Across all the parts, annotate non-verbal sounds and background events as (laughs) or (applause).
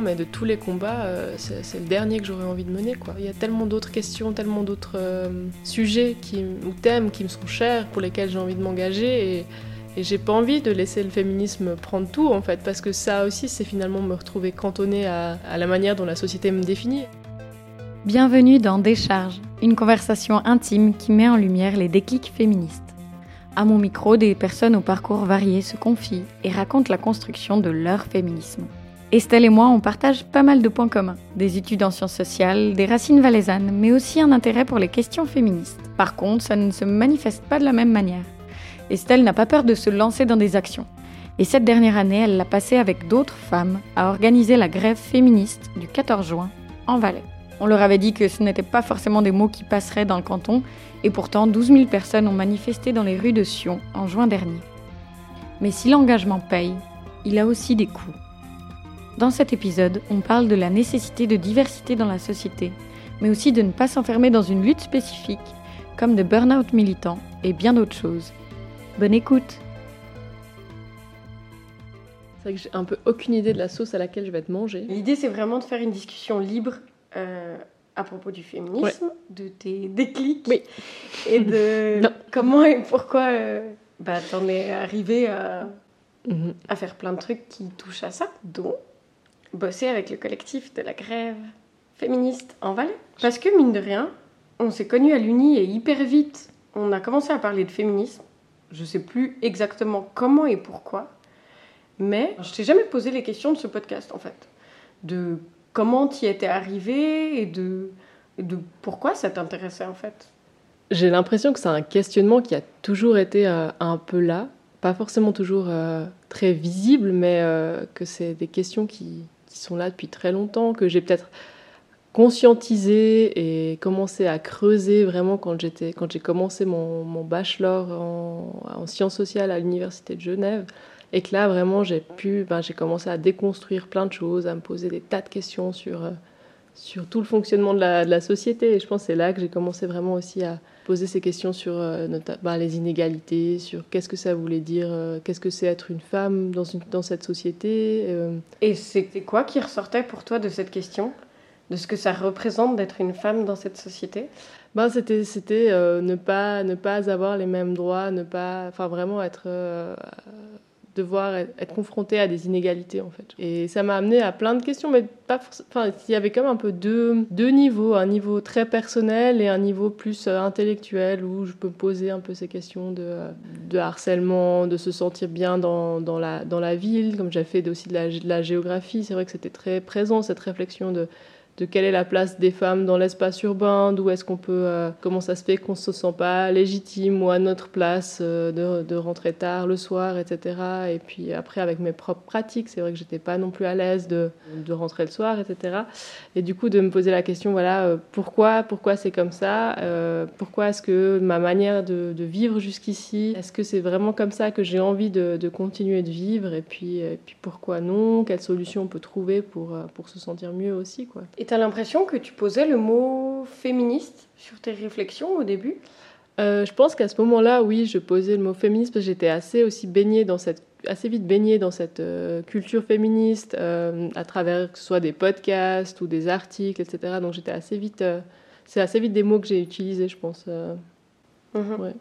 mais de tous les combats, c'est le dernier que j'aurais envie de mener. Il y a tellement d'autres questions, tellement d'autres sujets qui, ou thèmes qui me sont chers, pour lesquels j'ai envie de m'engager. Et, et j'ai pas envie de laisser le féminisme prendre tout, en fait, parce que ça aussi, c'est finalement me retrouver cantonnée à, à la manière dont la société me définit. Bienvenue dans Décharge, une conversation intime qui met en lumière les déclics féministes. À mon micro, des personnes au parcours varié se confient et racontent la construction de leur féminisme. Estelle et moi, on partage pas mal de points communs. Des études en sciences sociales, des racines valaisannes, mais aussi un intérêt pour les questions féministes. Par contre, ça ne se manifeste pas de la même manière. Estelle n'a pas peur de se lancer dans des actions. Et cette dernière année, elle l'a passée avec d'autres femmes à organiser la grève féministe du 14 juin en Valais. On leur avait dit que ce n'étaient pas forcément des mots qui passeraient dans le canton, et pourtant 12 000 personnes ont manifesté dans les rues de Sion en juin dernier. Mais si l'engagement paye, il a aussi des coûts. Dans cet épisode, on parle de la nécessité de diversité dans la société, mais aussi de ne pas s'enfermer dans une lutte spécifique, comme de burn-out militant et bien d'autres choses. Bonne écoute C'est vrai que j'ai un peu aucune idée de la sauce à laquelle je vais être mangée. L'idée, c'est vraiment de faire une discussion libre euh, à propos du féminisme, de tes déclics oui. et de (laughs) comment et pourquoi euh, bah, t'en es arrivé à, Mhm. à faire plein de trucs qui touchent à ça, dont bosser avec le collectif de la grève féministe en Valais. Parce que, mine de rien, on s'est connus à l'Uni et hyper vite, on a commencé à parler de féminisme. Je sais plus exactement comment et pourquoi, mais je t'ai jamais posé les questions de ce podcast, en fait. De comment t'y étais arrivé et de, pourquoi ça t'intéressait, en fait. J'ai l'impression que c'est un questionnement qui a toujours été euh, un peu là, pas forcément toujours euh, très visible, mais euh, que c'est des questions qui, sont là depuis très longtemps, que j'ai peut-être conscientisé et commencé à creuser vraiment quand j'étais quand j'ai commencé mon, mon bachelor en, en, sciences sociales à l'université de Genève. Et que là vraiment j'ai pu ben, j'ai commencé à déconstruire plein de choses à me poser des tas de questions sur euh, sur tout le fonctionnement de la, de la société et je pense que c'est là que j'ai commencé vraiment aussi à poser ces questions sur euh, ben, les inégalités sur qu'est-ce que ça voulait dire euh, qu'est-ce que c'est être une femme dans une dans cette société euh. et c'était quoi qui ressortait pour toi de cette question de ce que ça représente d'être une femme dans cette société? Ben, C'était, c'était euh, ne, pas, ne pas avoir les mêmes droits, ne pas, enfin, vraiment être, devoir être, confronté à des inégalités en fait. Et ça m'a amené à plein de questions, mais pas enfin, il y avait même un peu deux, deux niveaux, un niveau très personnel et un niveau plus euh, intellectuel où je peux poser un peu ces questions de, de harcèlement, de se sentir bien dans, dans, la, dans la ville, comme j'ai fait aussi de la, de la géographie, c'est vrai que c'était très présent cette réflexion de de quelle est la place des femmes dans l'espace urbain, d'où est-ce qu'on peut, euh, comment ça se fait qu'on se sent pas légitime ou à notre place euh, de, rentrer tard le soir, etc. Et puis après avec mes propres pratiques, c'est vrai que j'étais pas non plus à l'aise de, de rentrer le soir, etc. Et du coup de me poser la question, voilà, euh, pourquoi, pourquoi c'est comme ça, pourquoi est-ce que ma manière de, vivre jusqu'ici, est-ce que c'est vraiment comme ça que j'ai envie de, continuer de vivre, et puis, et puis pourquoi non, quelle solution on peut trouver pour, pour se sentir mieux aussi, quoi. Tu as l'impression que tu posais le mot féministe sur tes réflexions au début? Euh, Je pense qu'à ce moment-là, oui, je posais le mot féministe parce que j'étais assez aussi baignée dans cette assez vite baignée dans cette euh, culture féministe euh, à travers que ce soit des podcasts ou des articles, etc. Donc j'étais assez vite, euh, c'est assez vite des mots que j'ai utilisés, je pense. Mhm. Ouais.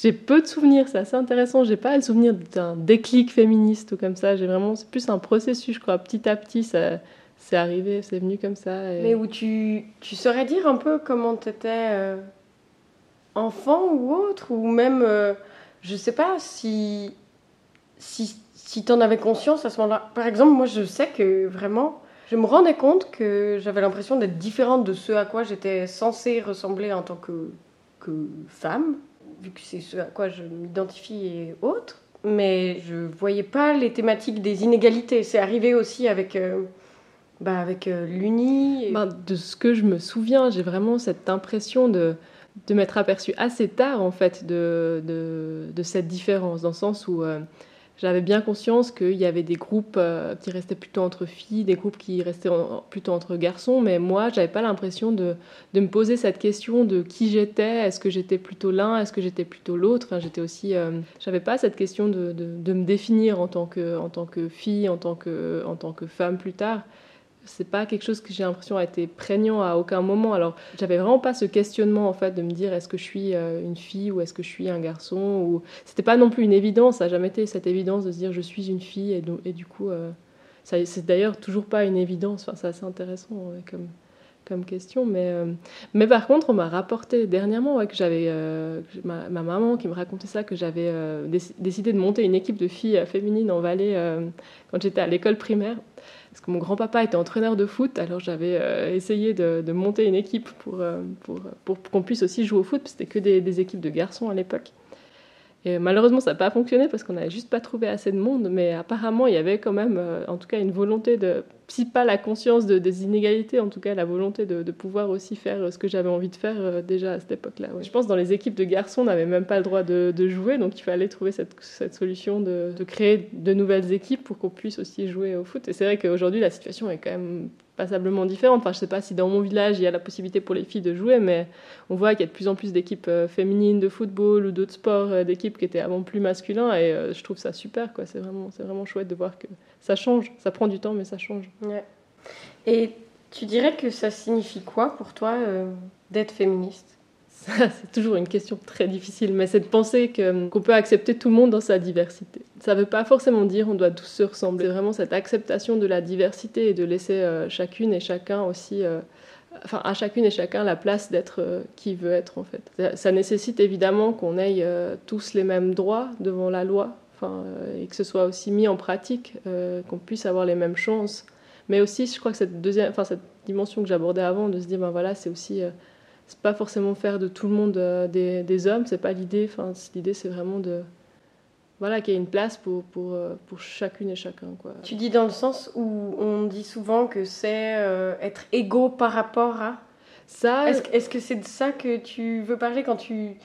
J'ai peu de souvenirs, c'est assez intéressant. J'ai pas le souvenir d'un déclic féministe ou comme ça. J'ai vraiment, c'est plus un processus, je crois. Petit à petit, ça, c'est arrivé, c'est venu comme ça. Mais où tu, tu saurais dire un peu comment tu étais euh, enfant ou autre, ou même, euh, je sais pas, si, si, si tu en avais conscience à ce moment-là. Par exemple, moi, je sais que vraiment, je me rendais compte que j'avais l'impression d'être différente de ce à quoi j'étais censée ressembler en tant que, que femme, vu que c'est ce à quoi je m'identifie et autres. Mais je voyais pas les thématiques des inégalités. C'est arrivé aussi avec. Euh, bah avec euh, l'Uni. Ben, de ce que je me souviens, j'ai vraiment cette impression de, de m'être aperçue assez tard, en fait, de, de, cette différence, dans le sens où euh, j'avais bien conscience qu'il y avait des groupes euh, qui restaient plutôt entre filles, des groupes qui restaient en, plutôt entre garçons, mais moi, j'avais pas l'impression de, de me poser cette question de qui j'étais, est-ce que j'étais plutôt l'un, est-ce que j'étais plutôt l'autre? Enfin, j'étais aussi, euh, j'avais pas cette question de, de, de, me définir en tant que, en tant que fille, en tant que, en tant que femme plus tard c'est pas quelque chose que j'ai l'impression a été prégnant à aucun moment. Alors, j'avais vraiment pas ce questionnement en fait de me dire est-ce que je suis euh, une fille ou est-ce que je suis un garçon ou c'était pas non plus une évidence. Ça n'a jamais été cette évidence de se dire je suis une fille et, et du coup, euh, c'est d'ailleurs toujours pas une évidence. Enfin, c'est assez intéressant comme comme question. Mais, euh, mais par contre, on m'a rapporté dernièrement que j'avais euh, ma, maman qui me racontait ça, que j'avais décidé de monter une équipe de filles féminines en Valais quand j'étais à l'école primaire. Parce que mon grand-papa était entraîneur de foot, alors j'avais essayé de, monter une équipe pour, pour, qu'on puisse aussi jouer au foot, c'était que des, des, équipes de garçons à l'époque. Et malheureusement, ça n'a pas fonctionné parce qu'on n'avait juste pas trouvé assez de monde, mais apparemment, il y avait quand même, en tout cas, une volonté de si pas la conscience de, des inégalités, en tout cas la volonté de, pouvoir aussi faire ce que j'avais envie de faire euh, déjà à cette époque-là. Je pense dans les équipes de garçons, on n'avait même pas le droit de, jouer, donc il fallait trouver cette, cette solution de, créer de nouvelles équipes pour qu'on puisse aussi jouer au foot. Et c'est vrai qu'aujourd'hui, la situation est quand même passablement différente. Enfin, je sais pas si dans mon village, il y a la possibilité pour les filles de jouer, mais on voit qu'il y a de plus en plus d'équipes euh, féminines de football ou d'autres sports, euh, d'équipes qui étaient avant plus masculins, et je trouve ça super. Quoi. C'est, vraiment, c'est vraiment chouette de voir que ça change. Ça prend du temps, mais ça change. Et tu dirais que ça signifie quoi pour toi euh, d'être féministe? C'est toujours une question très difficile, mais c'est de penser qu'on peut accepter tout le monde dans sa diversité. Ça ne veut pas forcément dire on doit tous se ressembler. C'est vraiment cette acceptation de la diversité et de laisser euh, chacune et chacun aussi, euh, enfin à chacune et chacun la place d'être qui veut être en fait. Ça, nécessite évidemment qu'on ait tous les mêmes droits devant la loi, euh, et que ce soit aussi mis en pratique, euh, qu'on puisse avoir les mêmes chances. Mais aussi, je crois que cette deuxième, enfin cette dimension que j'abordais avant, de se dire ben voilà, c'est aussi, euh, c'est pas forcément faire de tout le monde des, des, hommes, c'est pas l'idée. Enfin, l'idée c'est vraiment de voilà, qu'il y ait une place pour, pour, pour, chacune et chacun. Quoi. Tu dis dans le sens où on dit souvent que c'est être égaux par rapport à. Ça. Est-ce, est-ce que c'est de ça que tu veux parler quand tu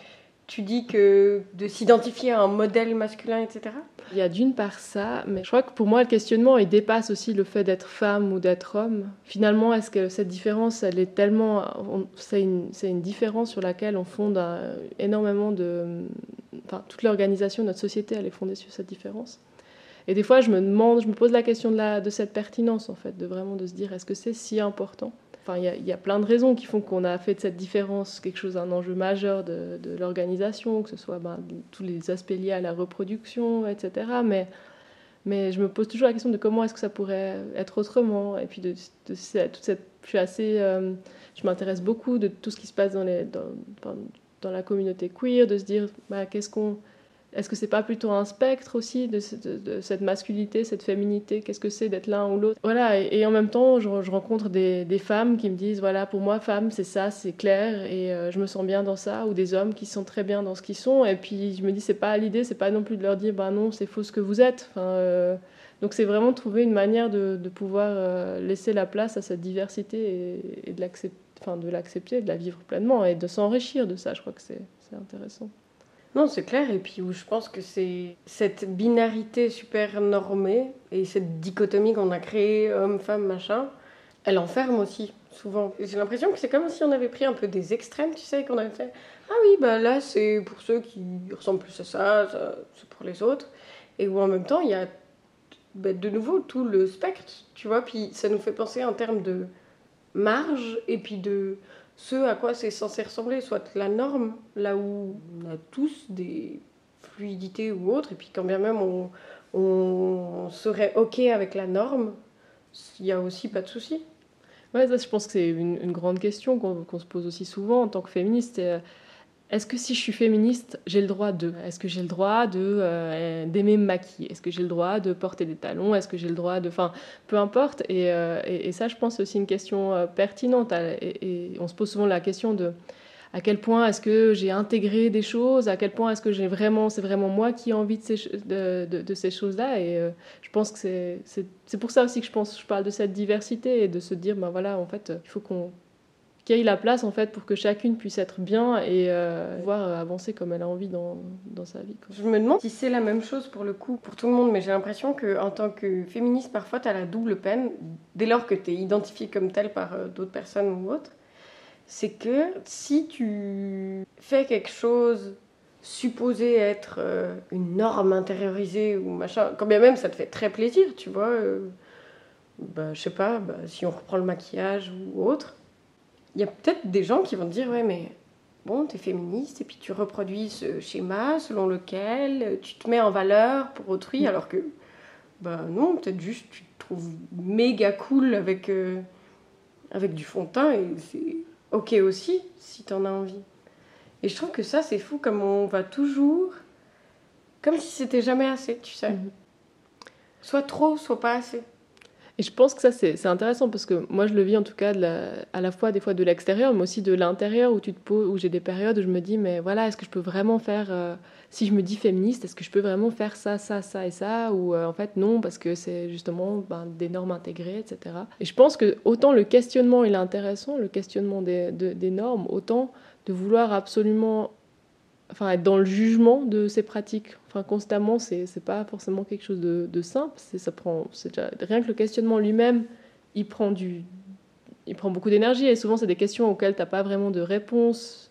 tu dis que de s'identifier à un modèle masculin, etc. Il y a d'une part ça, mais je crois que pour moi, le questionnement, il dépasse aussi le fait d'être femme ou d'être homme. Finalement, est-ce que cette différence, elle est tellement... C'est une, une, différence sur laquelle on fonde énormément de... Enfin, toute l'organisation de notre société, elle est fondée sur cette différence. Et des fois, je me demande, je me pose la question de, la, de cette pertinence, en fait, de vraiment de se dire, est-ce que c'est si important? Enfin, il y, a plein de raisons qui font qu'on a fait de cette différence quelque chose, un enjeu majeur de, l'organisation, que ce soit ben, tous les aspects liés à la reproduction, etc. Mais, mais je me pose toujours la question de comment est-ce que ça pourrait être autrement. Et puis de, toute cette, je suis assez, euh, je m'intéresse beaucoup de tout ce qui se passe dans, la communauté queer, de se dire bah, qu'est-ce qu'on est-ce que c'est pas plutôt un spectre aussi de, cette masculinité, cette féminité? Qu'est-ce que c'est d'être l'un ou l'autre? Voilà, et, en même temps, je, rencontre des, femmes qui me disent voilà, pour moi, femme, c'est ça, c'est clair, et euh, je me sens bien dans ça, ou des hommes qui sont très bien dans ce qu'ils sont, et puis je me dis c'est pas l'idée, c'est pas non plus de leur dire bah non, c'est faux ce que vous êtes. Euh, donc c'est vraiment trouver une manière de, pouvoir euh, laisser la place à cette diversité et, et de l'accepter, de la vivre pleinement, et de s'enrichir de ça. Je crois que c'est intéressant. Non, c'est clair. Et puis, je pense que c'est cette binarité super normée et cette dichotomie qu'on a créée, homme-femme, machin, elle enferme aussi, souvent. J'ai l'impression que c'est comme si on avait pris un peu des extrêmes, tu sais, qu'on avait fait Ah oui, bah là, c'est pour ceux qui ressemblent plus à ça, ça c'est pour les autres. Et où en même temps, il y a bah, de nouveau tout le spectre, tu vois. Puis ça nous fait penser en termes de marge et puis de ce à quoi c'est censé ressembler, soit la norme, là où on a tous des fluidités ou autres, et puis quand bien même on, serait OK avec la norme, il n'y a aussi pas de souci. Ouais, ça, je pense que c'est une, grande question qu'on se pose aussi souvent en tant que féministe. Euh, est-ce que si je suis féministe, j'ai le droit de Est-ce que j'ai le droit de euh, d'aimer me maquiller? Est-ce que j'ai le droit de porter des talons? Est-ce que j'ai le droit de, enfin, peu importe. Et, euh, ça, je pense, c'est aussi une question euh, pertinente. Et, on se pose souvent la question de à quel point est-ce que j'ai intégré des choses? À quel point est-ce que j'ai vraiment, c'est vraiment moi qui ai envie de ces, choses-là? Et je pense que c'est pour ça aussi que je pense, je parle de cette diversité et de se dire, ben voilà, en fait, il faut qu'on qu'il y ait la place en fait pour que chacune puisse être bien et euh, pouvoir euh, avancer comme elle a envie dans, dans sa vie. Je me demande si c'est la même chose pour le coup pour tout le monde, mais j'ai l'impression qu'en tant que féministe, parfois tu as la double peine dès lors que tu es identifiée comme telle par euh, d'autres personnes ou autres. C'est que si tu fais quelque chose supposé être une norme intériorisée ou machin, quand bien même ça te fait très plaisir, tu vois bah, je sais pas, bah, si on reprend le maquillage ou autre, il y a peut-être des gens qui vont te dire Ouais, mais bon, tu es féministe et puis tu reproduis ce schéma selon lequel tu te mets en valeur pour autrui, mm. alors que, bah non, peut-être juste tu te trouves méga cool avec, euh, avec du fond de teint et c'est ok aussi si tu en as envie. Et je trouve que ça, c'est fou comme on va toujours. Comme si c'était jamais assez, tu sais. Mm. Soit trop, soit pas assez. Et je pense que ça, c'est intéressant parce que moi, je le vis en tout cas à la fois des fois de l'extérieur, mais aussi de l'intérieur où où j'ai des périodes où je me dis, mais voilà, est-ce que je peux vraiment faire, euh, si je me dis féministe, est-ce que je peux vraiment faire ça, ça, ça et ça Ou euh, en fait, non, parce que c'est justement ben, des normes intégrées, etc. Et je pense que autant le questionnement, il est intéressant, le questionnement des, des normes, autant de vouloir absolument enfin, être dans le jugement de ces pratiques. Enfin, constamment, c'est n'est pas forcément quelque chose de, de simple. Ça prend, déjà, rien que le questionnement lui-même, il prend du, il prend beaucoup d'énergie et souvent c'est des questions auxquelles tu n'as pas vraiment de réponse.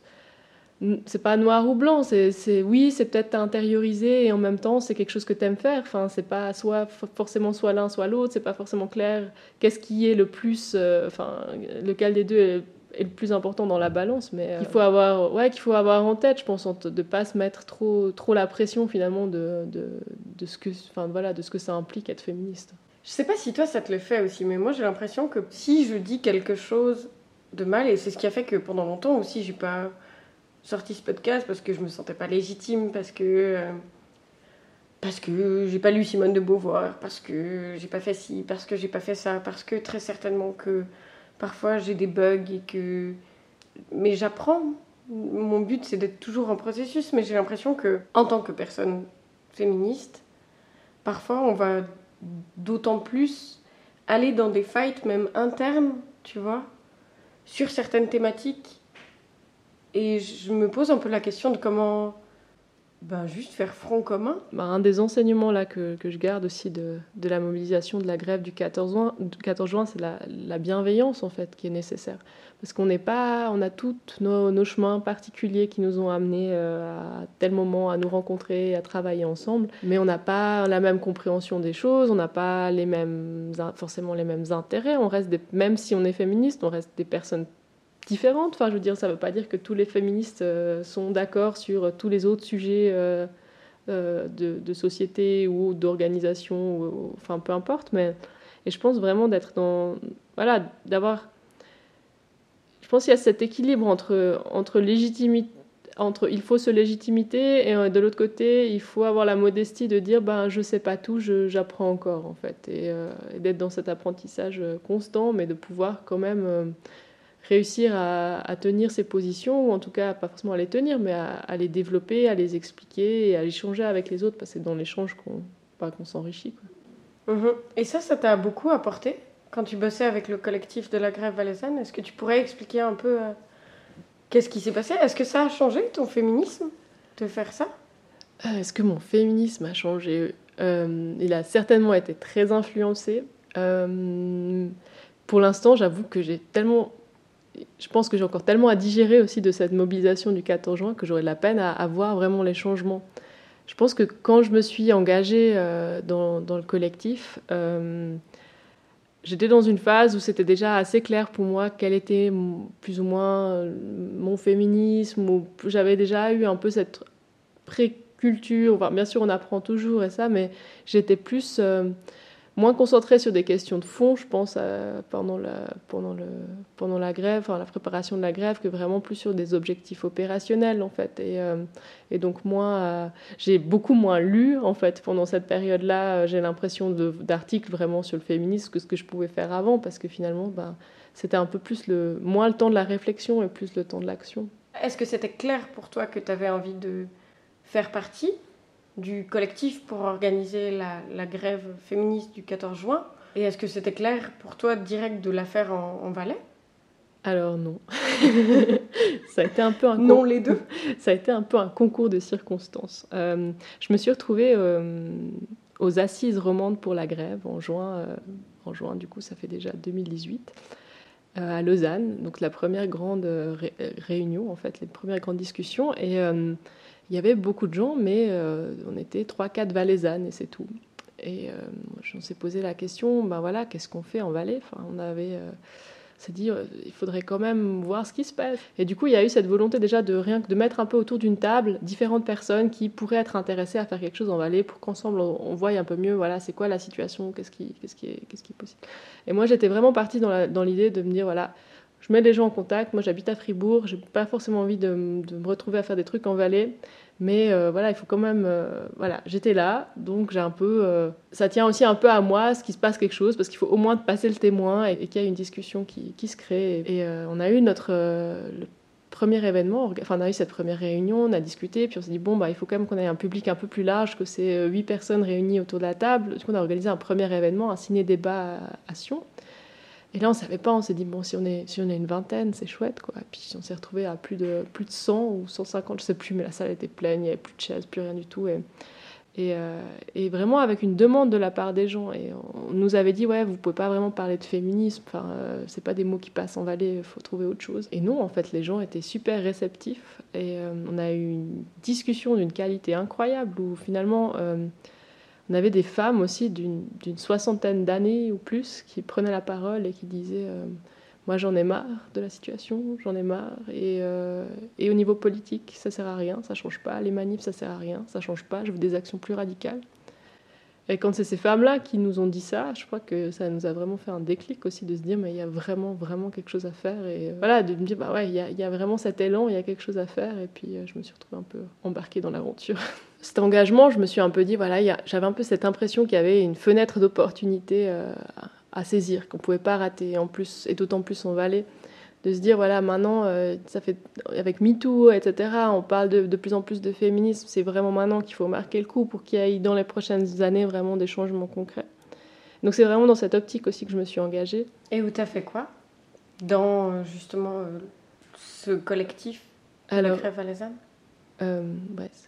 C'est pas noir ou blanc, c'est oui, c'est peut-être intériorisé et en même temps c'est quelque chose que tu aimes faire. Enfin, c'est pas soit forcément soit l'un soit l'autre, c'est pas forcément clair. Qu'est-ce qui est le plus, euh, enfin, lequel des deux est est le plus important dans la balance, mais il euh, faut avoir, ouais, qu'il faut avoir en tête, je pense, de ne pas se mettre trop, trop la pression finalement de, de, de, ce que, enfin voilà, de ce que ça implique être féministe. Je sais pas si toi ça te le fait aussi, mais moi j'ai l'impression que si je dis quelque chose de mal, et c'est ce qui a fait que pendant longtemps aussi j'ai pas sorti ce podcast parce que je me sentais pas légitime, parce que euh, parce que j'ai pas lu Simone de Beauvoir, parce que j'ai pas fait ci, parce que j'ai pas fait ça, parce que très certainement que parfois j'ai des bugs et que. Mais j'apprends. Mon but, c'est d'être toujours en processus, mais j'ai l'impression que, en tant que personne féministe, parfois on va d'autant plus aller dans des fights, même internes, tu vois, sur certaines thématiques. Et je me pose un peu la question de comment ben, juste faire front commun. Ben, un des enseignements là que, que, je garde aussi de, de, la mobilisation de la grève du 14 juin, 14 juin c'est la, la, bienveillance en fait qui est nécessaire. Parce qu'on n'est pas, on a tous nos, nos, chemins particuliers qui nous ont amenés euh, à tel moment à nous rencontrer, à travailler ensemble, mais on n'a pas la même compréhension des choses, on n'a pas les mêmes, forcément les mêmes intérêts. On reste des, même si on est féministe, on reste des personnes différentes. Enfin, je veux dire, ça ne veut pas dire que tous les féministes euh, sont d'accord sur tous les autres sujets euh, euh, de, société ou d'organisation, enfin, peu importe. Mais et je pense vraiment d'être dans, voilà, d'avoir. Je pense qu'il y a cet équilibre entre entre légitimité, entre il faut se légitimité et de l'autre côté il faut avoir la modestie de dire ben je sais pas tout, j'apprends encore en fait et, et d'être dans cet apprentissage constant, mais de pouvoir quand même réussir à, tenir ses positions, ou en tout cas pas forcément à les tenir, mais à, les développer, à les expliquer et à échanger avec les autres, parce que c'est dans l'échange qu'on qu'on s'enrichit. Mhm. Et ça, ça t'a beaucoup apporté quand tu bossais avec le collectif de la grève valaisanne? Est-ce que tu pourrais expliquer un peu euh, qu'est-ce qui s'est passé? Est-ce que ça a changé ton féminisme de faire ça? Euh, Est-ce que mon féminisme a changé? Euh, Il a certainement été très influencé. pour l'instant, j'avoue que j'ai tellement je pense que j'ai encore tellement à digérer aussi de cette mobilisation du 14 juin que j'aurais de la peine à, voir vraiment les changements. Je pense que quand je me suis engagée euh, dans, le collectif, euh, j'étais dans une phase où c'était déjà assez clair pour moi quel était plus ou moins euh, mon féminisme, j'avais déjà eu un peu cette préculture. Enfin, bien sûr, on apprend toujours et ça, mais j'étais plus moins concentré sur des questions de fond, je pense, pendant, la, pendant, la grève, enfin, la préparation de la grève, que vraiment plus sur des objectifs opérationnels, en fait. Et, euh, donc, moi, euh, j'ai beaucoup moins lu, en fait, pendant cette période-là. Euh, j'ai l'impression d'articles vraiment sur le féminisme que ce que je pouvais faire avant, parce que finalement, ben, c'était un peu plus le, moins le temps de la réflexion et plus le temps de l'action. Est-ce que c'était clair pour toi que tu avais envie de faire partie du collectif pour organiser la, grève féministe du 14 juin. Et est-ce que c'était clair pour toi direct de la faire en, Valais? Alors non. (laughs) ça a été un peu un non les deux? (laughs) ça a été un peu un concours de circonstances. Euh, je me suis retrouvée euh, aux assises romandes pour la grève en juin. Euh, en juin, du coup, ça fait déjà 2018 à Lausanne. Donc la première grande réunion, en fait, les premières grandes discussions. Et il y avait beaucoup de gens, mais euh, on était 3-4 valaisannes et c'est tout. Et on s'est posé la question, ben voilà, qu'est-ce qu'on fait en Valais? Enfin, On avait s'est dit euh, il faudrait quand même voir ce qui se passe. Et du coup, il y a eu cette volonté déjà de rien que de mettre un peu autour d'une table différentes personnes qui pourraient être intéressées à faire quelque chose en Valais pour qu'ensemble on, voie un peu mieux voilà c'est quoi la situation, qu'est-ce qui, qu'est-ce qui, est, qu'est-ce qui est possible. Et moi, j'étais vraiment partie dans l'idée de me dire voilà je mets les gens en contact. Moi, j'habite à Fribourg. J'ai pas forcément envie de, me retrouver à faire des trucs en Valais. Mais euh, voilà, il faut quand même. Euh, voilà, j'étais là, donc j'ai un peu. Euh, ça tient aussi un peu à moi, ce qui se passe quelque chose, parce qu'il faut au moins passer le témoin et, qu'il y ait une discussion qui, se crée. Et on a eu notre premier événement, enfin on a eu cette première réunion, on a discuté, puis on s'est dit bon bah il faut quand même qu'on ait un public un peu plus large que ces huit personnes réunies autour de la table. Du coup, on a organisé un premier événement, un ciné-débat à Sion. Et là, on savait pas, on s'est dit, bon, si on est, si on est une vingtaine, c'est chouette, quoi. Et puis on s'est retrouvé à plus de, plus de 100 ou 150, je sais plus, mais la salle était pleine, il n'y avait plus de chaises, plus rien du tout. Et, euh, et, vraiment avec une demande de la part des gens. Et on nous avait dit, ouais, vous pouvez pas vraiment parler de féminisme, enfin, euh, c'est pas des mots qui passent en il faut trouver autre chose. Et non, en fait, les gens étaient super réceptifs. Et euh, on a eu une discussion d'une qualité incroyable où finalement on avait des femmes aussi d'une soixantaine d'années ou plus qui prenaient la parole et qui disaient euh, Moi j'en ai marre de la situation, j'en ai marre. Euh, et, au niveau politique, ça sert à rien, ça change pas. Les manifs, ça sert à rien, ça change pas. Je veux des actions plus radicales. Et quand c'est ces femmes-là qui nous ont dit ça, je crois que ça nous a vraiment fait un déclic aussi de se dire mais il y a vraiment vraiment quelque chose à faire. Et euh, voilà de me dire bah ouais il y, y, a vraiment cet élan, il y a quelque chose à faire. Et puis je me suis retrouvée un peu embarquée dans l'aventure. (laughs) cet engagement, je me suis un peu dit, voilà, j'avais un peu cette impression qu'il y avait une fenêtre d'opportunité euh, à saisir, qu'on ne pouvait pas rater, en plus, et d'autant plus en Valais, de se dire, voilà, maintenant, euh, ça fait, avec MeToo, etc., on parle de, de plus en plus de féminisme, c'est vraiment maintenant qu'il faut marquer le coup pour qu'il y ait dans les prochaines années vraiment des changements concrets. Donc c'est vraiment dans cette optique aussi que je me suis engagée. Et où tu as fait quoi? Dans euh, justement ce collectif Alors, la valaisanne euh,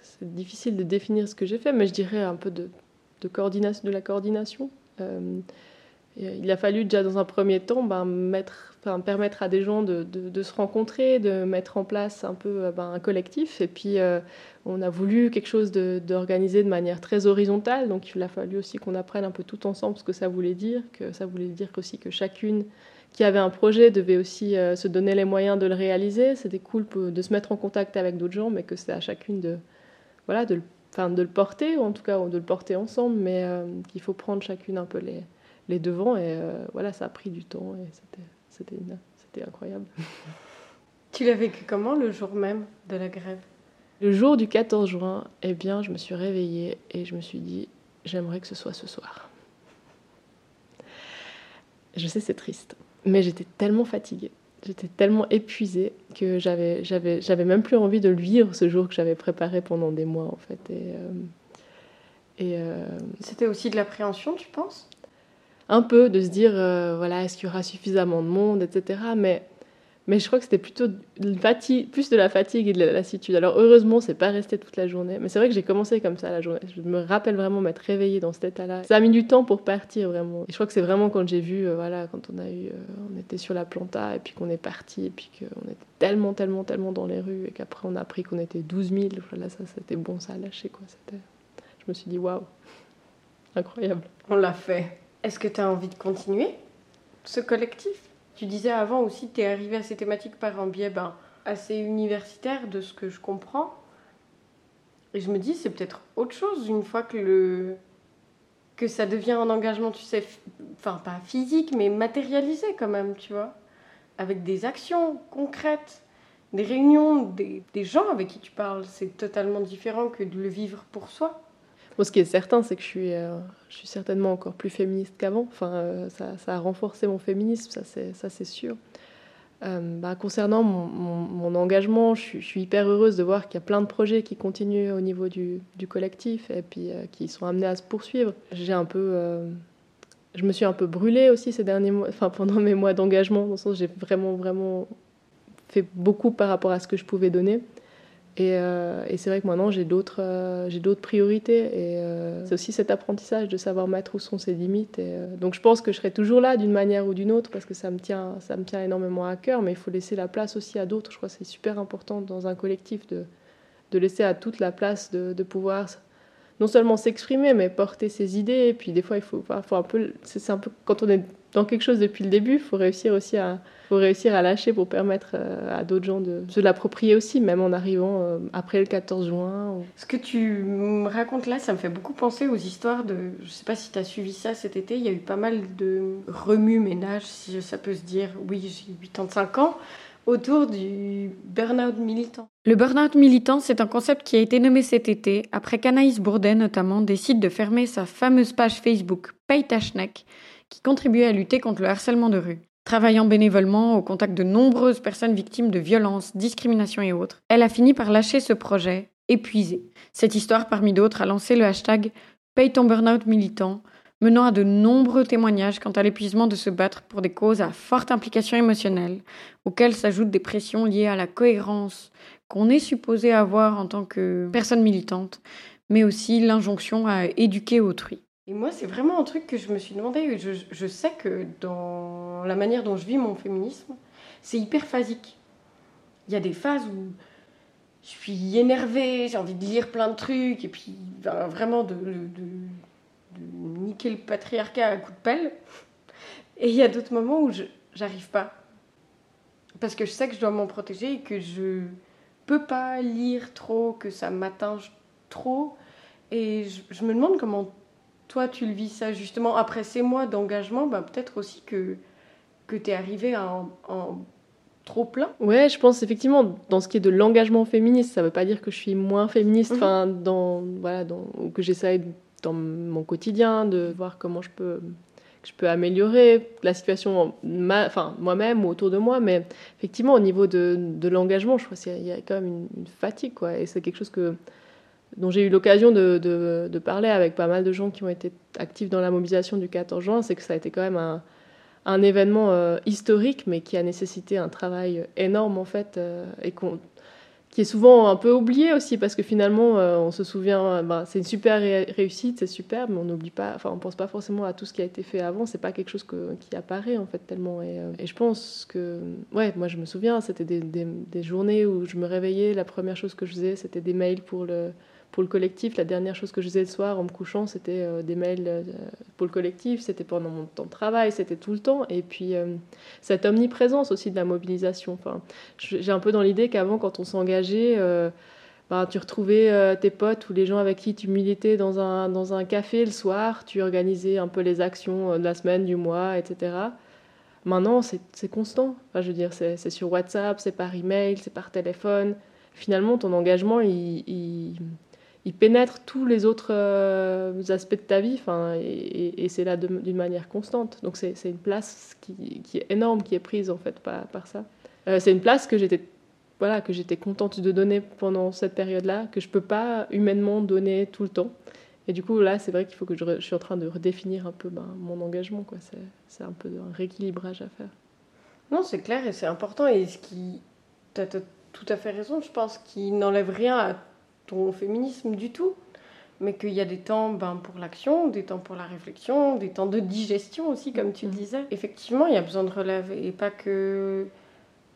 c'est difficile de définir ce que j'ai fait, mais je dirais un peu de, de, coordination, de la coordination. Euh, il a fallu déjà dans un premier temps ben, permettre à des gens de, de, se rencontrer, de mettre en place un peu euh, ben, un collectif. Et puis on a voulu quelque chose d'organisé de, de, manière très horizontale. Donc il a fallu aussi qu'on apprenne un peu tout ensemble ce que ça voulait dire, que ça voulait dire aussi que chacune qui avait un projet devait aussi euh, se donner les moyens de le réaliser. C'était cool de se mettre en contact avec d'autres gens, mais que c'est à chacune de, voilà, de, enfin, de le porter, ou en tout cas de le porter ensemble, mais euh, qu'il faut prendre chacune un peu les, les devants. Et euh, voilà, ça a pris du temps et c'était, c'était, incroyable. (laughs) Tu l'as vécu comment le jour même de la grève? Le jour du 14 juin, eh bien, je me suis réveillée et je me suis dit, j'aimerais que ce soit ce soir. Je sais, c'est triste. Mais j'étais tellement fatiguée, j'étais tellement épuisée que j'avais, j'avais, j'avais même plus envie de le vivre ce jour que j'avais préparé pendant des mois en fait. Et, euh, et euh, C'était aussi de l'appréhension, tu penses? Un peu, de se dire, euh, voilà, est-ce qu'il y aura suffisamment de monde, etc. Mais mais je crois que c'était plutôt plus de la fatigue et de la lassitude. Alors heureusement, c'est pas resté toute la journée. Mais c'est vrai que j'ai commencé comme ça la journée. Je me rappelle vraiment m'être réveillée dans cet état-là. Ça a mis du temps pour partir vraiment. Et je crois que c'est vraiment quand j'ai vu, euh, voilà, quand on a eu, euh, on était sur la planta et puis qu'on est parti et puis qu'on était tellement, tellement, tellement dans les rues et qu'après on a appris qu'on était 12 000. Là, ça, c'était bon, ça a lâché quoi. C'était, je me suis dit waouh, incroyable. On l'a fait. Est-ce que tu as envie de continuer ce collectif? Tu disais avant aussi, tu es arrivé à ces thématiques par un biais ben, assez universitaire de ce que je comprends. Et je me dis, c'est peut-être autre chose une fois que, le... que ça devient un engagement, tu sais, enfin pas physique, mais matérialisé quand même, tu vois. Avec des actions concrètes, des réunions, des, des gens avec qui tu parles. C'est totalement différent que de le vivre pour soi ce qui est certain, c'est que je suis, euh, certainement encore plus féministe qu'avant. Enfin, euh, ça, a renforcé mon féminisme, ça c'est, sûr. Euh, bah, concernant mon, engagement, je, suis hyper heureuse de voir qu'il y a plein de projets qui continuent au niveau du, du collectif et puis qui sont amenés à se poursuivre. J'ai un peu, je me suis un peu brûlée aussi ces derniers mois, enfin pendant mes mois d'engagement, dans le sens j'ai vraiment vraiment fait beaucoup par rapport à ce que je pouvais donner. Euh, et, c'est vrai que maintenant, j'ai d'autres, euh, j'ai d'autres priorités. Et euh, c'est aussi cet apprentissage de savoir mettre où sont ses limites. Et, donc je pense que je serai toujours là d'une manière ou d'une autre parce que ça me, tient, ça me tient énormément à cœur. Mais il faut laisser la place aussi à d'autres. Je crois que c'est super important dans un collectif de, de laisser à toute la place de, de pouvoir non seulement s'exprimer, mais porter ses idées. Et puis des fois, il faut, faut un peu, c'est un peu quand on est dans quelque chose depuis le début, il faut réussir aussi à, faut réussir à lâcher pour permettre euh, à d'autres gens de se l'approprier aussi, même en arrivant euh, après le 14 juin. Ce que tu me racontes là, ça me fait beaucoup penser aux histoires de. Je sais pas si tu as suivi ça cet été, il y a eu pas mal de remue-ménage, si ça peut se dire. Oui, j'ai 85 ans autour du burn-out militant. Le burn-out militant, c'est un concept qui a été nommé cet été après qu'Anaïs Bourdet notamment décide de fermer sa fameuse page Facebook Pay qui contribuait à lutter contre le harcèlement de rue. Travaillant bénévolement au contact de nombreuses personnes victimes de violences, discriminations et autres, elle a fini par lâcher ce projet, épuisée. Cette histoire, parmi d'autres, a lancé le hashtag Paye ton burn-out militant, menant à de nombreux témoignages quant à l'épuisement de se battre pour des causes à forte implication émotionnelle, auxquelles s'ajoutent des pressions liées à la cohérence qu'on est supposé avoir en tant que personne militante, mais aussi l'injonction à éduquer autrui. Et moi, c'est vraiment un truc que je me suis demandé. Je, sais que dans la manière dont je vis mon féminisme, c'est hyper phasique. Il y a des phases où je suis énervée, j'ai envie de lire plein de trucs, et puis ben, vraiment de, de, niquer le patriarcat à coup de pelle. Et il y a d'autres moments où j'arrive pas. Parce que je sais que je dois m'en protéger et que je peux pas lire trop, que ça m'atteint trop. Et je, je me demande comment toi, tu le vis ça justement après ces mois d'engagement, bah, peut-être aussi que, que tu es arrivé en, trop plein. Ouais, je pense effectivement, dans ce qui est de l'engagement féministe, ça ne veut pas dire que je suis moins féministe, mhm. enfin, dans, voilà, dans, que j'essaye dans mon quotidien de voir comment je peux je peux améliorer la situation enfin, moi-même ou autour de moi, mais effectivement, au niveau de, l'engagement, je crois qu'il y, a quand même une, fatigue, quoi, et c'est quelque chose que dont j'ai eu l'occasion de, parler avec pas mal de gens qui ont été actifs dans la mobilisation du 14 juin, c'est que ça a été quand même un, événement euh, historique, mais qui a nécessité un travail énorme en fait, euh, et qui est souvent un peu oublié aussi, parce que finalement, euh, on se souvient, bah, c'est une super réussite, c'est super, mais on n'oublie pas, enfin, on pense pas forcément à tout ce qui a été fait avant. C'est pas quelque chose qui apparaît en fait tellement. Et, et, je pense que, ouais, moi je me souviens, c'était des, des journées où je me réveillais, la première chose que je faisais, c'était des mails pour le pour le collectif, la dernière chose que je faisais le soir en me couchant, c'était euh, des mails euh, pour le collectif, c'était pendant mon temps de travail, c'était tout le temps. Et puis euh, cette omniprésence aussi de la mobilisation. Enfin, j'ai un peu dans l'idée qu'avant, quand on s'engageait, ben, tu retrouvais tes potes ou les gens avec qui tu militais dans un, dans un café le soir, tu organisais un peu les actions de la semaine, du mois, etc. Maintenant, c'est constant. Je veux dire, c'est sur WhatsApp, c'est par email, c'est par téléphone. Finalement, ton engagement, il pénètre tous les autres euh, aspects de ta vie, et, et c'est là d'une manière constante. Donc c'est une place qui, qui, est énorme, qui est prise en fait par, par ça. Euh, c'est une place que j'étais voilà, que j'étais contente de donner pendant cette période-là, que je peux pas humainement donner tout le temps. Et du coup, là, c'est vrai qu'il faut que je, je, suis en train de redéfinir un peu ben, mon engagement. C'est un peu un rééquilibrage à faire. Non, c'est clair et c'est important. Et ce qui. Tu as, tout à fait raison, je pense, qu'il n'enlève rien à ton féminisme du tout, mais qu'il y a des temps ben, pour l'action, des temps pour la réflexion, des temps de digestion aussi, comme tu le mm. disais. Effectivement, il y a besoin de relève et pas que,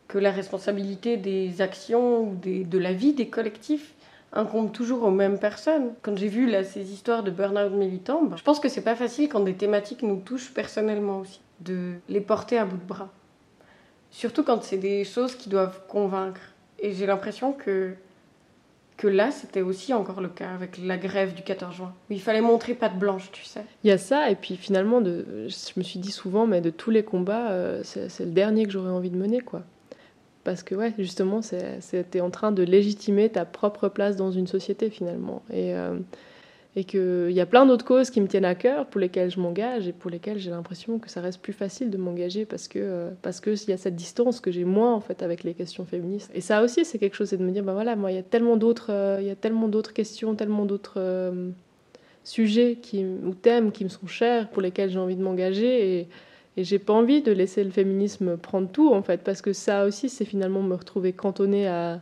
que la responsabilité des actions ou des, de la vie des collectifs incombe toujours aux mêmes personnes. Quand j'ai vu là, ces histoires de burn-out militant, ben, je pense que c'est pas facile quand des thématiques nous touchent personnellement aussi, de les porter à bout de bras. Surtout quand c'est des choses qui doivent convaincre. Et j'ai l'impression que que là, c'était aussi encore le cas avec la grève du 14 juin. Il fallait montrer patte blanche, tu sais. Il y a ça, et puis finalement, je me suis dit souvent, mais de tous les combats, euh, c'est le dernier que j'aurais envie de mener, quoi. Parce que, ouais, justement, c'était en train de légitimer ta propre place dans une société, finalement. Et, euh, et qu'il y a plein d'autres causes qui me tiennent à cœur, pour lesquelles je m'engage et pour lesquelles j'ai l'impression que ça reste plus facile de m'engager parce que euh, parce que il y a cette distance que j'ai moins en fait avec les questions féministes. Et ça aussi c'est quelque chose, c'est de me dire bah voilà moi il y a tellement d'autres euh, il y a tellement d'autres questions, tellement d'autres euh, sujets qui ou thèmes qui me sont chers pour lesquels j'ai envie de m'engager et et j'ai pas envie de laisser le féminisme prendre tout en fait parce que ça aussi c'est finalement me retrouver cantonnée à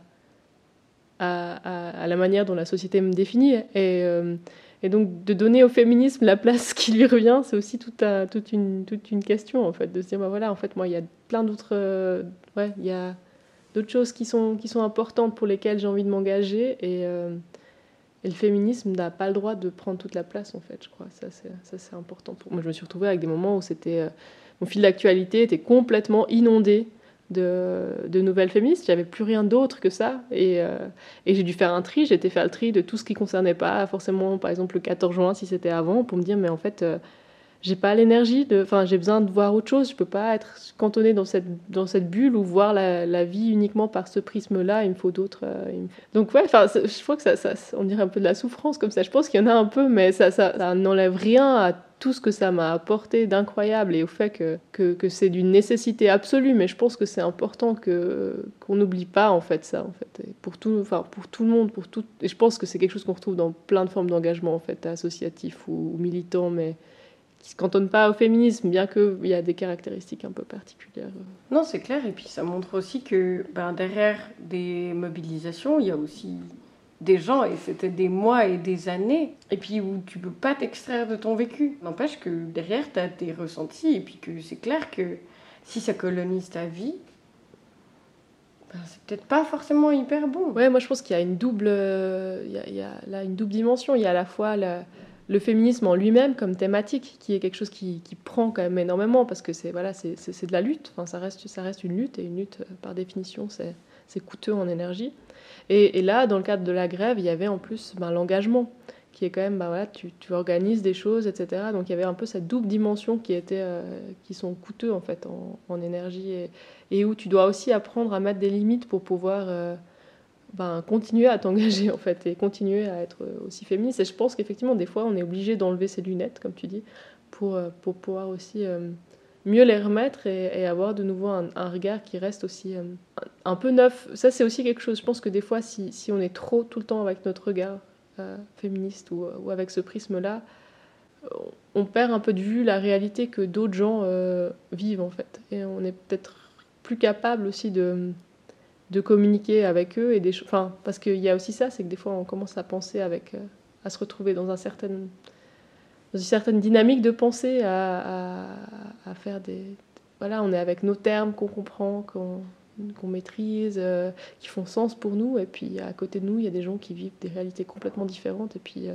à, la manière dont la société me définit. Et, euh, donc de donner au féminisme la place (laughs) qui lui revient, c'est aussi toute, toute, une, toute une question, en fait, de se dire, bah voilà, en fait, moi, il y a plein d'autres... Euh, ouais, il y a d'autres choses qui sont, qui sont importantes pour lesquelles j'ai envie de m'engager. Et, euh, Et le féminisme n'a pas le droit de prendre toute la place, en fait, je crois. Ça, c'est important pour moi. Je me suis retrouvée avec des moments où c'était. Mon fil d'actualité était complètement inondé de, nouvelles féministes. J'avais plus rien d'autre que ça. Et, euh, et j'ai dû faire un tri. J'ai été faire le tri de tout ce qui concernait pas forcément, par exemple, le 14 juin, si c'était avant, pour me dire, mais en fait. Euh, j'ai pas l'énergie de enfin j'ai besoin de voir autre chose. Je peux pas être cantonné dans cette dans cette bulle ou voir la, la vie uniquement par ce prisme là il me faut d'autres euh, donc ouais enfin je crois que ça, ça, on dirait un peu de la souffrance comme ça. Je pense qu'il y en a un peu mais ça ça, n'enlève rien à tout ce que ça m'a apporté d'incroyable et au fait que, que, que c'est d'une nécessité absolue. Mais je pense que c'est important que qu'on n'oublie pas en fait ça en fait. Pour tout enfin pour tout le monde pour tout et je pense que c'est quelque chose qu'on retrouve dans plein de formes d'engagement en fait associatif ou, ou militant mais qui se cantonne pas au féminisme, bien qu'il y a des caractéristiques un peu particulières. Non, c'est clair. Et puis ça montre aussi que ben, derrière des mobilisations, il y a aussi des gens, et c'était des mois et des années, et puis où tu peux pas t'extraire de ton vécu. N'empêche que derrière, tu as des ressentis, et puis que c'est clair que si ça colonise ta vie, ben, c'est peut-être pas forcément hyper bon. Ouais, moi je pense qu'il y a une double, il y a, il y a là une double dimension. Il y a à la fois la, le féminisme en lui-même comme thématique, qui est quelque chose qui, prend quand même énormément, parce que c'est voilà, c'est de la lutte, enfin, ça, reste, ça reste une lutte, et une lutte, euh, par définition, c'est coûteux en énergie. Et, là, dans le cadre de la grève, il y avait en plus ben, l'engagement, qui est quand même, ben, voilà, tu, tu, organises des choses, etc. Donc il y avait un peu cette double dimension qui, était, euh, qui sont coûteux en fait en, énergie, et, et, où tu dois aussi apprendre à mettre des limites pour pouvoir... Euh, ben, continuer à t'engager (laughs) en fait et continuer à être aussi féministe. Et je pense qu'effectivement, des fois, on est obligé d'enlever ses lunettes, comme tu dis, pour, euh, pour pouvoir aussi euh, mieux les remettre et, avoir de nouveau un, regard qui reste aussi euh, un, peu neuf. Ça, c'est aussi quelque chose. Je pense que des fois, si, si, on est trop tout le temps avec notre regard féministe ou, ou, avec ce prisme-là, on perd un peu de vue la réalité que d'autres gens vivent en fait. Et on est peut-être plus capable aussi de de communiquer avec eux et des enfin parce qu'il y a aussi ça c'est que des fois on commence à penser avec euh, à se retrouver dans un certain dans une certaine dynamique de pensée à, à, faire des voilà on est avec nos termes qu'on comprend qu'on qu'on maîtrise euh, qui font sens pour nous. Et puis à côté de nous il y a des gens qui vivent des réalités complètement différentes et puis euh,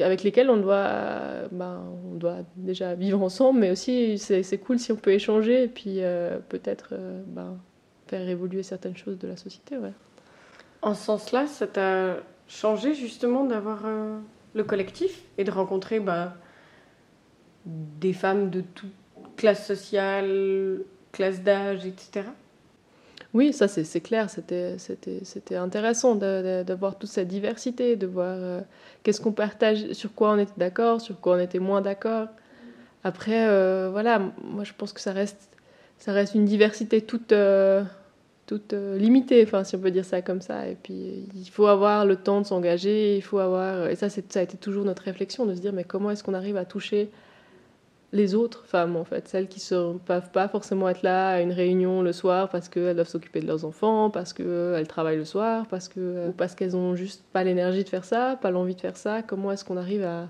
avec lesquels on doit, ben, on doit déjà vivre ensemble, mais aussi c'est cool si on peut échanger et puis peut-être ben, faire évoluer certaines choses de la société. Ouais. En ce sens-là, ça t'a changé justement d'avoir euh, le collectif et de rencontrer bah, des femmes de toute classe sociale, classe d'âge, etc. Oui, ça c'est clair, c'était intéressant de, de, voir toute cette diversité, de voir euh, qu'est-ce qu'on partage, sur quoi on était d'accord, sur quoi on était moins d'accord. Après, euh, voilà, moi je pense que ça reste ça reste une diversité toute, euh, toute euh, limitée, enfin, si on peut dire ça comme ça. Et puis, il faut avoir le temps de s'engager, il faut avoir... Et ça, ça a été toujours notre réflexion, de se dire, mais comment est-ce qu'on arrive à toucher les autres femmes, en fait, celles qui ne peuvent pas forcément être là à une réunion le soir parce qu'elles doivent s'occuper de leurs enfants, parce qu'elles travaillent le soir, parce ou parce qu'elles n'ont juste pas l'énergie de faire ça, pas l'envie de faire ça. Comment est-ce qu'on arrive à,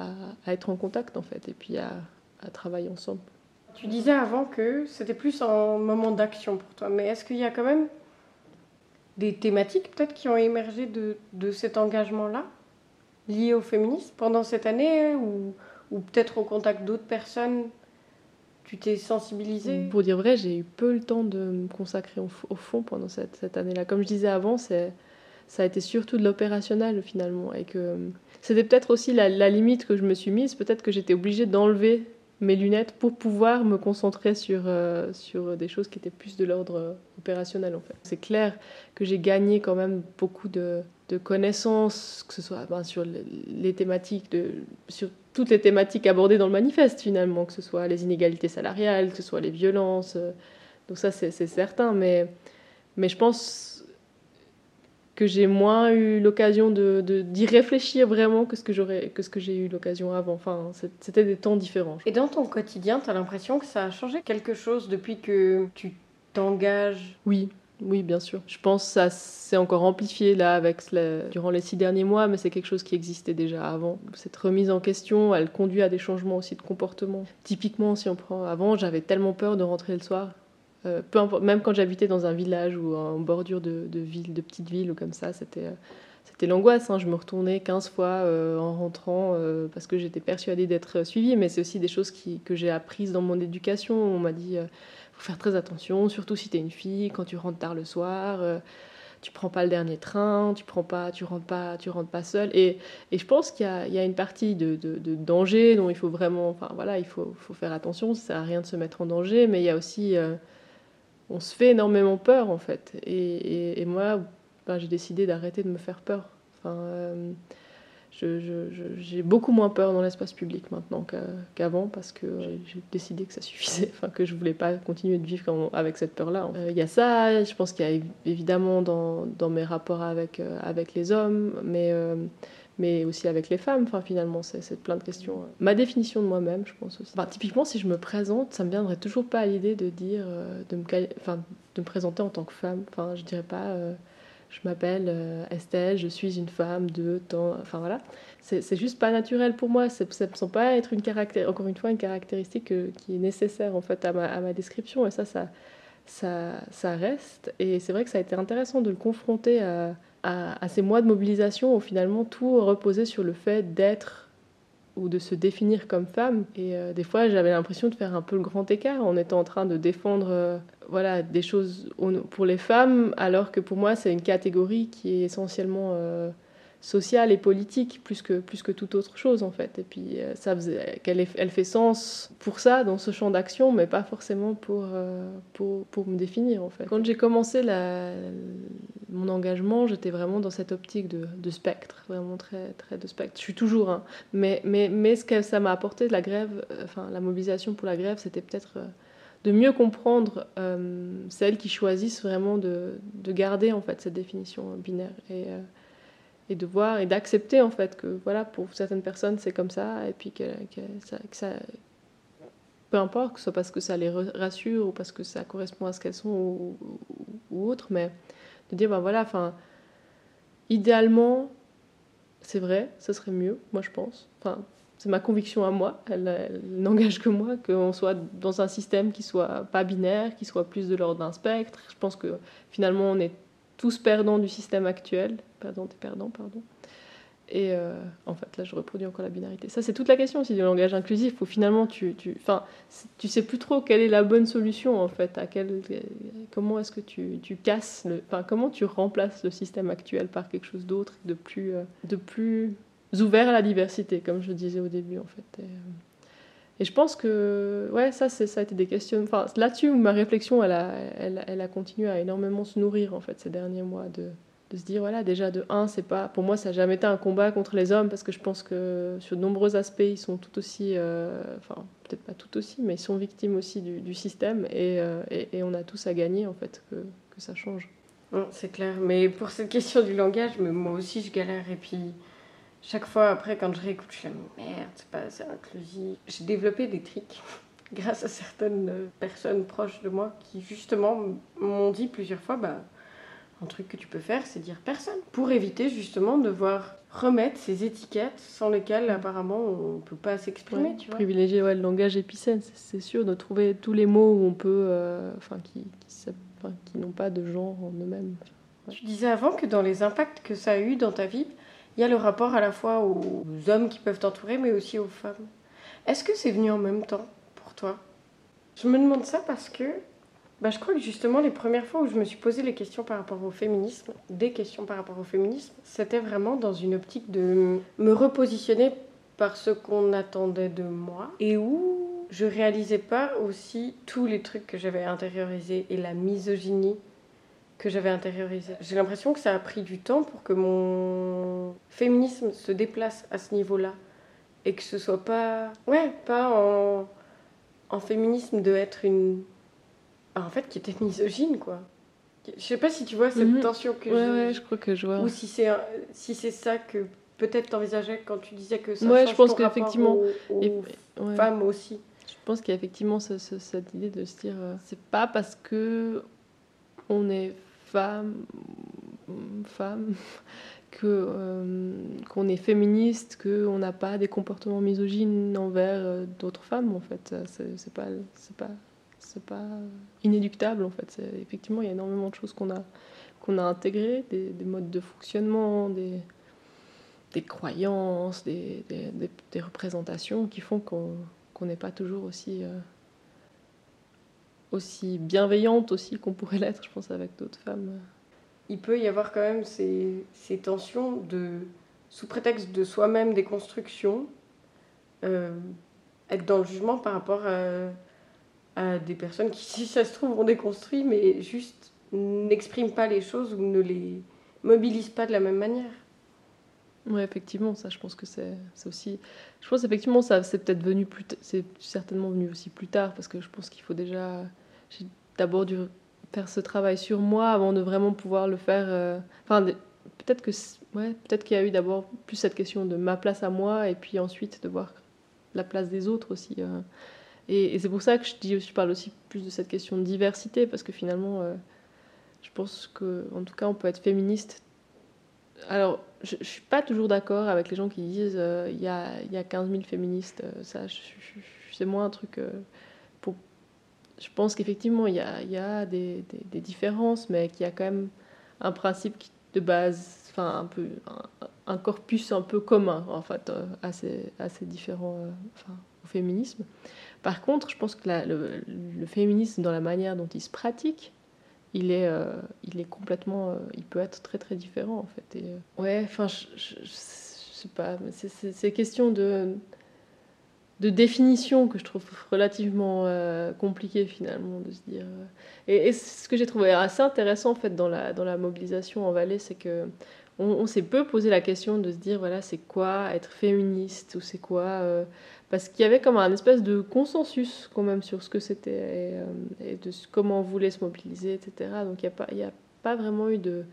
à, être en contact, en fait, et puis à, à travailler ensemble? Tu disais avant que c'était plus un moment d'action pour toi, mais est-ce qu'il y a quand même des thématiques peut-être qui ont émergé de, de cet engagement-là, lié au féminisme, pendant cette année, ou, ou peut-être au contact d'autres personnes? Tu t'es sensibilisée? Pour dire vrai, j'ai eu peu le temps de me consacrer au, fond pendant cette, cette année-là. Comme je disais avant, ça a été surtout de l'opérationnel finalement. Et que c'était peut-être aussi la, la, limite que je me suis mise. Peut-être que j'étais obligée d'enlever mes lunettes pour pouvoir me concentrer sur, euh, sur des choses qui étaient plus de l'ordre opérationnel en fait. C'est clair que j'ai gagné quand même beaucoup de, de connaissances, que ce soit ben, sur les, thématiques, de, sur toutes les thématiques abordées dans le manifeste finalement, que ce soit les inégalités salariales, que ce soit les violences. Euh, donc ça c'est certain, mais, mais je pense que j'ai moins eu l'occasion de, d'y réfléchir vraiment que ce que, j'aurais, que ce que j'ai eu l'occasion avant. Enfin, c'était des temps différents. Et dans ton quotidien, tu as l'impression que ça a changé quelque chose depuis que tu t'engages? Oui, oui, bien sûr. Je pense que ça s'est encore amplifié là avec durant les six derniers mois, mais c'est quelque chose qui existait déjà avant. Cette remise en question, elle conduit à des changements aussi de comportement. Typiquement, si on prend avant, j'avais tellement peur de rentrer le soir euh, même quand j'habitais dans un village ou en bordure de, ville, de petite ville ou comme ça, c'était, euh, c'était l'angoisse. Hein. Je me retournais 15 fois en rentrant parce que j'étais persuadée d'être suivie, mais c'est aussi des choses que j'ai apprises dans mon éducation. On m'a dit faut faire très attention, surtout si tu es une fille, quand tu rentres tard le soir tu prends pas le dernier train, tu prends pas, tu rentres pas, tu rentres pas seul. Et, et je pense qu'il y, y a, une partie de, de, danger dont il faut vraiment, enfin voilà, il faut, faut, faire attention. Ça sert à rien de se mettre en danger, mais il y a aussi, euh, on se fait énormément peur en fait. Et, et, moi, ben, j'ai décidé d'arrêter de me faire peur. Enfin, euh, j'ai beaucoup moins peur dans l'espace public maintenant qu'avant parce que j'ai décidé que ça suffisait, enfin que je voulais pas continuer de vivre avec cette peur-là. Euh, il y a ça, je pense qu'il y a évidemment dans, dans mes rapports avec, euh, avec les hommes, mais, euh, mais aussi avec les femmes, enfin finalement c'est plein de questions. Ma définition de moi-même, je pense aussi. Enfin, typiquement si je me présente, ça me viendrait toujours pas à l'idée de dire, de me, enfin, de me présenter en tant que femme, enfin je dirais pas je m'appelle euh, Estelle, je suis une femme de temps. Enfin voilà, c'est juste pas naturel pour moi. Ça ne semble pas être une caractér... encore une fois une caractéristique euh, qui est nécessaire en fait à ma, à ma description. Et ça, ça, ça, ça reste. Et c'est vrai que ça a été intéressant de le confronter à, à, ces mois de mobilisation où finalement tout reposait sur le fait d'être ou de se définir comme femme. Et euh, des fois, j'avais l'impression de faire un peu le grand écart en étant en train de défendre euh, voilà, des choses pour les femmes, alors que pour moi, c'est une catégorie qui est essentiellement euh, sociale et politique plus que, plus que toute autre chose en fait. Et puis euh, ça qu'elle elle fait sens pour ça dans ce champ d'action, mais pas forcément pour, euh, pour, pour, me définir en fait. Quand j'ai commencé mon engagement, j'étais vraiment dans cette optique de, spectre, vraiment très, très de spectre. Je suis toujours, hein. mais, mais, mais ce que ça m'a apporté la grève, euh, enfin la mobilisation pour la grève, c'était peut-être de mieux comprendre celles qui choisissent vraiment de, de, garder en fait cette définition binaire et de voir et d'accepter en fait que voilà pour certaines personnes c'est comme ça et puis que, ça, peu importe que ce soit parce que ça les rassure ou parce que ça correspond à ce qu'elles sont ou, autre mais de dire ben voilà enfin idéalement c'est vrai ce serait mieux moi je pense. Enfin c'est ma conviction à moi elle, n'engage que moi qu'on soit dans un système qui soit pas binaire qui soit plus de l'ordre d'un spectre. Je pense que finalement on est tous perdants du système actuel. Perdants et perdants, pardon. Et euh, en fait, là, je reproduis encore la binarité. Ça, c'est toute la question aussi du langage inclusif, où finalement, tu, tu, tu sais plus trop quelle est la bonne solution, en fait. À quel, comment est-ce que tu, tu casses, enfin, comment tu remplaces le système actuel par quelque chose d'autre, de plus, euh, de plus ouvert à la diversité, comme je disais au début, en fait. Euh, et je pense que ouais, ça, ça a été des questions. Enfin, là-dessus, ma réflexion, elle a, elle, elle, a continué à énormément se nourrir en fait ces derniers mois de, de se dire voilà, déjà de un, c'est pas pour moi, ça n'a jamais été un combat contre les hommes parce que je pense que sur de nombreux aspects, ils sont tout aussi, euh, enfin peut-être pas tout aussi, mais ils sont victimes aussi du, du système et, euh, et, on a tous à gagner en fait que, que ça change. C'est clair, mais pour cette question du langage, mais moi aussi je galère et puis chaque fois après, quand je réécoute, je suis là, merde, c'est pas assez inclusif. J'ai développé des tricks (laughs) grâce à certaines personnes proches de moi qui, justement, m'ont dit plusieurs fois, bah, un truc que tu peux faire, c'est dire personne. Pour éviter, justement, de voir remettre ces étiquettes sans lesquelles, apparemment, on peut pas s'exprimer, tu vois. Privilégier ouais, le langage épicène, c'est sûr, de trouver tous les mots où on peut, euh, enfin, qui, qui, qui n'ont pas de genre en eux-mêmes. Tu disais avant que dans les impacts que ça a eu dans ta vie, il y a le rapport à la fois aux hommes qui peuvent t'entourer, mais aussi aux femmes. Est-ce que c'est venu en même temps pour toi? Je me demande ça parce que bah, je crois que justement les premières fois où je me suis posé les questions par rapport au féminisme, des questions par rapport au féminisme, c'était vraiment dans une optique de me repositionner par ce qu'on attendait de moi et où je réalisais pas aussi tous les trucs que j'avais intériorisés et la misogynie que j'avais intériorisé. J'ai l'impression que ça a pris du temps pour que mon féminisme se déplace à ce niveau-là et que ce soit pas ouais, pas en en féminisme de être une ah, en fait qui était misogyne quoi. Je sais pas si tu vois cette mhm. tension que ouais, ouais, je crois que je vois. Ou si c'est si c'est ça que peut-être t'envisageais quand tu disais que ça ouais, je pense qu'effectivement aux, aux femmes aussi. Je pense qu'il y a effectivement cette idée de se dire euh, c'est pas parce que on est femme, femme (laughs) que euh, qu'on est féministe, qu'on n'a pas des comportements misogynes envers euh, d'autres femmes en fait. C'est pas c'est pas inéluctable en fait. Effectivement, il y a énormément de choses qu'on a, intégrées, des, modes de fonctionnement, des, croyances, des, des, représentations qui font qu'on n'est pas toujours aussi, euh, aussi bienveillante aussi qu'on pourrait l'être, je pense, avec d'autres femmes. Il peut y avoir quand même ces, ces tensions de, sous prétexte de soi-même des constructions, euh, être dans le jugement par rapport à à des personnes qui, (laughs) si ça se trouve, ont déconstruit, mais juste n'expriment pas les choses ou ne les mobilisent pas de la même manière. Oui, effectivement, ça, je pense que c'est aussi. Je pense effectivement, ça, c'est peut-être venu plus. C'est certainement venu aussi plus tard, parce que je pense qu'il faut déjà. J'ai d'abord dû faire ce travail sur moi avant de vraiment pouvoir le faire. Euh, enfin, peut-être que. Ouais, peut-être qu'il y a eu d'abord plus cette question de ma place à moi, et puis ensuite de voir la place des autres aussi. Euh, et, c'est pour ça que je, dis, je parle aussi plus de cette question de diversité, parce que finalement, euh, je pense qu'en tout cas, on peut être féministe. Alors, je ne suis pas toujours d'accord avec les gens qui disent euh, il y, a, y, a, 15 000 féministes. Euh, ça, c'est moins un truc. pour... Je pense qu'effectivement, il y a, y a des, des, différences, mais qu'il y a quand même un principe de base, enfin, un, peu, un, corpus un peu commun, en fait, assez, assez différent au féminisme. Par contre, je pense que le, féminisme, dans la manière dont il se pratique, il est, euh, il est complètement, euh, il peut être très très différent en fait. Euh, ouais, enfin, je, je, sais pas, c'est question de de définition que je trouve relativement compliqué finalement de se dire. Et, ce que j'ai trouvé assez intéressant en fait dans la dans la mobilisation en Valais, c'est que on, s'est peu posé la question de se dire voilà c'est quoi être féministe ou c'est quoi parce qu'il y avait comme un espèce de consensus quand même sur ce que c'était et, euh, de comment on voulait se mobiliser, etc. Donc il n'y a, pas, vraiment eu de...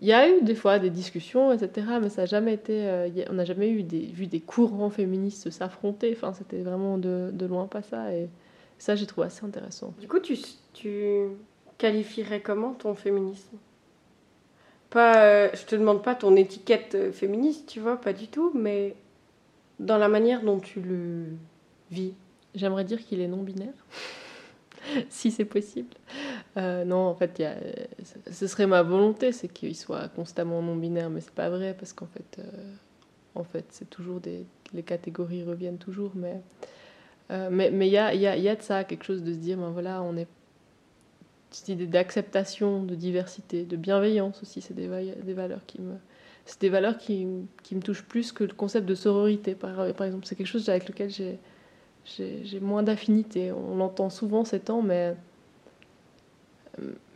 Il y a eu des fois des discussions, etc., mais ça n'a jamais été... Euh, on n'a jamais vu des courants féministes s'affronter, enfin c'était vraiment de, loin pas ça, et ça j'ai trouvé assez intéressant. Du coup, tu, qualifierais comment ton féminisme? Pas, euh, Je te demande pas ton étiquette féministe, tu vois, pas du tout, mais dans la manière dont tu le vis J'aimerais dire qu'il est non-binaire, (laughs) si c'est possible. Euh, non, en fait, ce serait ma volonté, c'est qu'il soit constamment non-binaire, mais c'est pas vrai parce qu'en fait, euh, en fait, c'est toujours des, les catégories reviennent toujours, mais euh, il y a, y, a, y a de ça quelque chose de se dire, ben voilà, on est cette idée d'acceptation, de diversité, de bienveillance aussi, c'est des valeurs qui me c'est des valeurs qui, qui, me touchent plus que le concept de sororité, par, exemple. C'est quelque chose avec lequel j'ai, j'ai, moins d'affinité. On l'entend souvent ces temps, mais,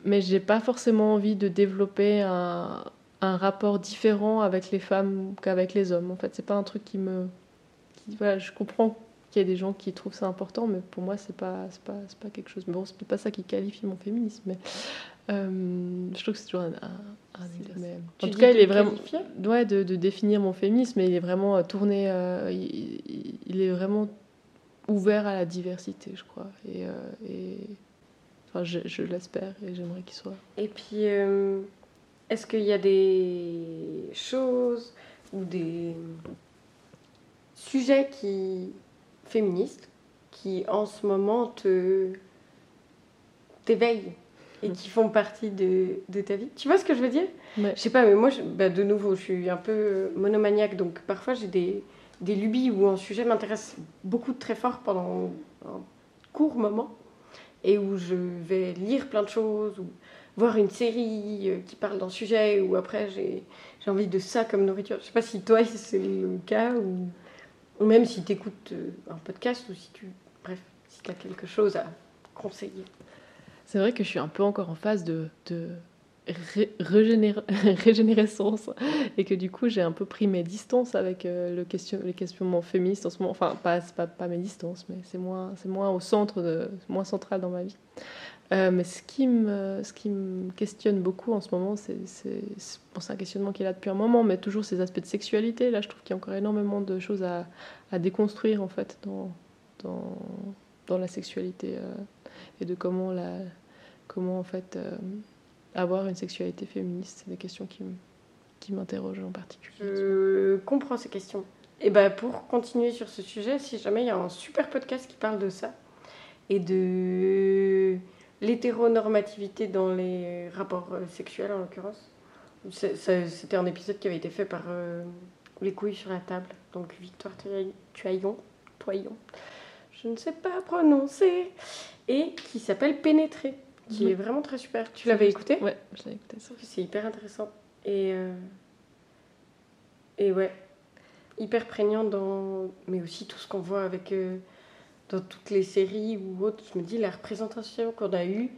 mais j'ai pas forcément envie de développer un, un, rapport différent avec les femmes qu'avec les hommes. En fait, c'est pas un truc qui me. Voilà, je comprends qu'il y a des gens qui trouvent ça important, mais pour moi, c'est pas, c'est pas, pas quelque chose. Mais bon, c'est pas ça qui qualifie mon féminisme. Mais euh, je trouve que c'est toujours un, en tout cas, il est vraiment ouais, de, de, définir mon féminisme, mais il est vraiment euh, tourné, euh, il, est vraiment ouvert à la diversité, je crois. Et, et enfin, je, je l'espère et j'aimerais qu'il soit. Et puis, est-ce qu'il y a des choses ou des sujets qui féministes qui en ce moment te t'éveillent? Et qui font partie de, de, ta vie. Tu vois ce que je veux dire? Je sais pas, mais moi, bah, de nouveau, je suis un peu monomaniaque, donc parfois j'ai des, des lubies où un sujet m'intéresse beaucoup très fort pendant un court moment et où je vais lire plein de choses ou voir une série euh, qui parle d'un sujet ou après j'ai envie de ça comme nourriture. Je sais pas si toi (laughs) c'est le cas ou, ou même si tu écoutes euh, un podcast ou si tu bref, si tu as quelque chose à conseiller. C'est vrai que je suis un peu encore en phase de, (laughs) régénérescence et que du coup j'ai un peu pris mes distances avec euh, les questionnements féministes en ce moment. Enfin, pas, mes distances, mais c'est moins, au centre, de, moins central dans ma vie. Euh, mais ce qui, me, questionne beaucoup en ce moment, c'est, bon, un questionnement qui est là depuis un moment, mais toujours ces aspects de sexualité. Là, je trouve qu'il y a encore énormément de choses à, déconstruire en fait dans la sexualité. Euh, et de comment, la, comment en fait euh, avoir une sexualité féministe. C'est des questions qui, m'interrogent en particulier. Je comprends ces questions. Et ben pour continuer sur ce sujet, si jamais il y a un super podcast qui parle de ça, et de l'hétéronormativité dans les rapports euh, sexuels en l'occurrence. C'était un épisode qui avait été fait par euh, Les couilles sur la table, donc Victoire Tuaillon, Toyon, je ne sais pas prononcer, et qui s'appelle Pénétrer, qui est vraiment très super. Tu l'avais écouté Ouais, je l'ai écouté. C'est hyper intéressant. Et, euh, et ouais, hyper prégnant dans. Mais aussi tout ce qu'on voit avec. dans toutes les séries ou autres. Je me dis, la représentation qu'on a eue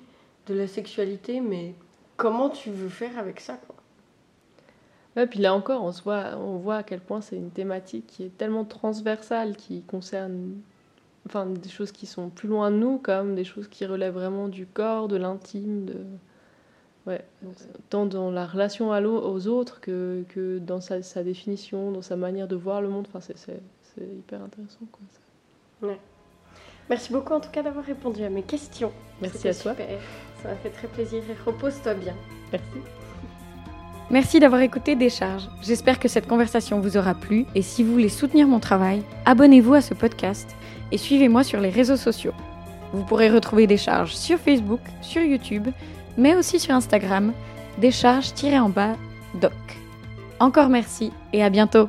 de la sexualité, mais comment tu veux faire avec ça quoi? Ouais, puis là encore, on, se voit, on voit à quel point c'est une thématique qui est tellement transversale, qui concerne enfin, des choses qui sont plus loin de nous, comme des choses qui relèvent vraiment du corps, de l'intime, de... Ouais, tant dans la relation à aux autres que, que dans sa, sa, définition, dans sa manière de voir le monde. Enfin, c'est hyper intéressant. Quoi, ça. Ouais. Merci beaucoup en tout cas d'avoir répondu à mes questions. Merci à toi. Ça m'a fait très plaisir et repose-toi bien. Merci. Merci d'avoir écouté Décharge. J'espère que cette conversation vous aura plu et si vous voulez soutenir mon travail, abonnez-vous à ce podcast et suivez-moi sur les réseaux sociaux. Vous pourrez retrouver Décharge sur Facebook, sur YouTube, mais aussi sur Instagram, décharge-en-bas doc. Encore merci et à bientôt